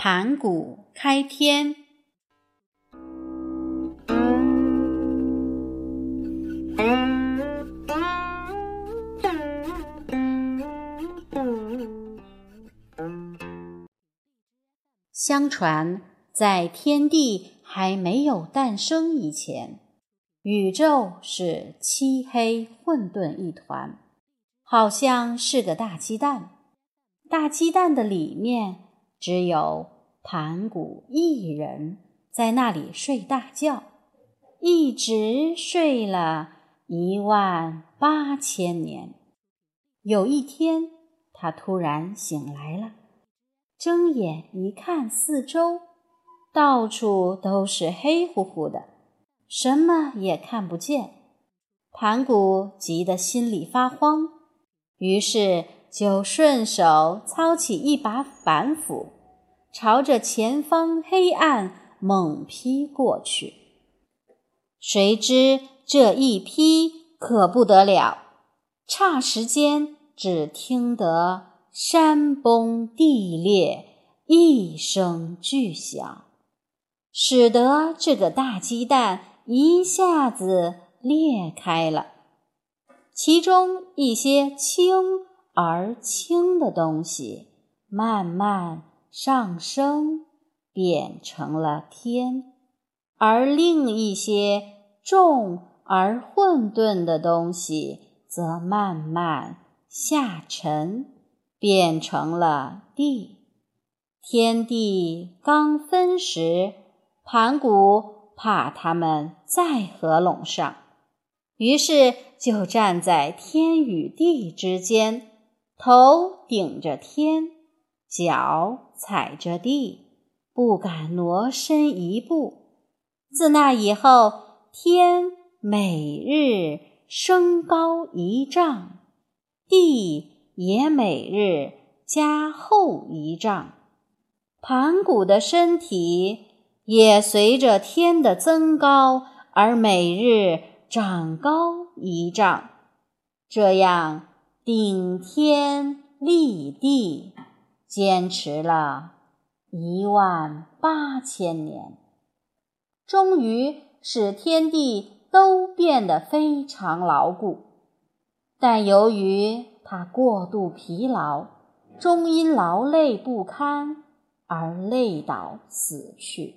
盘古开天。相传，在天地还没有诞生以前，宇宙是漆黑混沌一团，好像是个大鸡蛋。大鸡蛋的里面只有盘古一人在那里睡大觉，一直睡了一万八千年。有一天，他突然醒来了。睁眼一看，四周到处都是黑乎乎的，什么也看不见。盘古急得心里发慌，于是就顺手操起一把板斧，朝着前方黑暗猛劈过去。谁知这一劈可不得了，霎时间只听得。山崩地裂，一声巨响，使得这个大鸡蛋一下子裂开了。其中一些轻而轻的东西慢慢上升，变成了天；而另一些重而混沌的东西则慢慢下沉。变成了地，天地刚分时，盘古怕他们再合拢上，于是就站在天与地之间，头顶着天，脚踩着地，不敢挪身一步。自那以后，天每日升高一丈，地。也每日加厚一丈，盘古的身体也随着天的增高而每日长高一丈，这样顶天立地，坚持了一万八千年，终于使天地都变得非常牢固。但由于他过度疲劳，终因劳累不堪而累倒死去。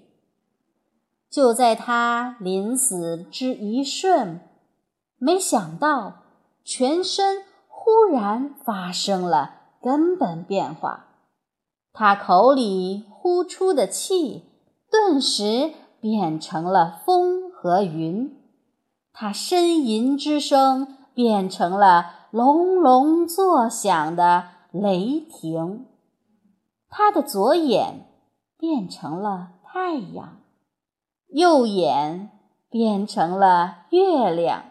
就在他临死之一瞬，没想到全身忽然发生了根本变化，他口里呼出的气顿时变成了风和云，他呻吟之声变成了。隆隆作响的雷霆，他的左眼变成了太阳，右眼变成了月亮，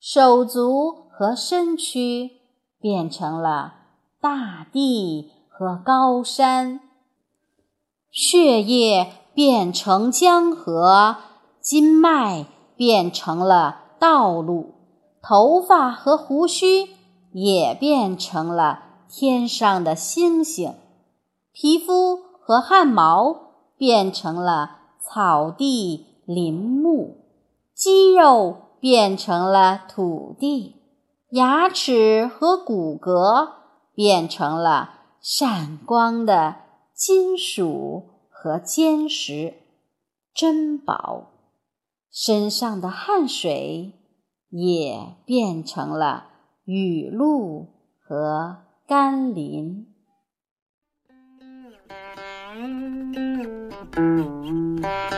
手足和身躯变成了大地和高山，血液变成江河，筋脉变成了道路。头发和胡须也变成了天上的星星，皮肤和汗毛变成了草地林木，肌肉变成了土地，牙齿和骨骼变成了闪光的金属和坚石珍宝，身上的汗水。也变成了雨露和甘霖。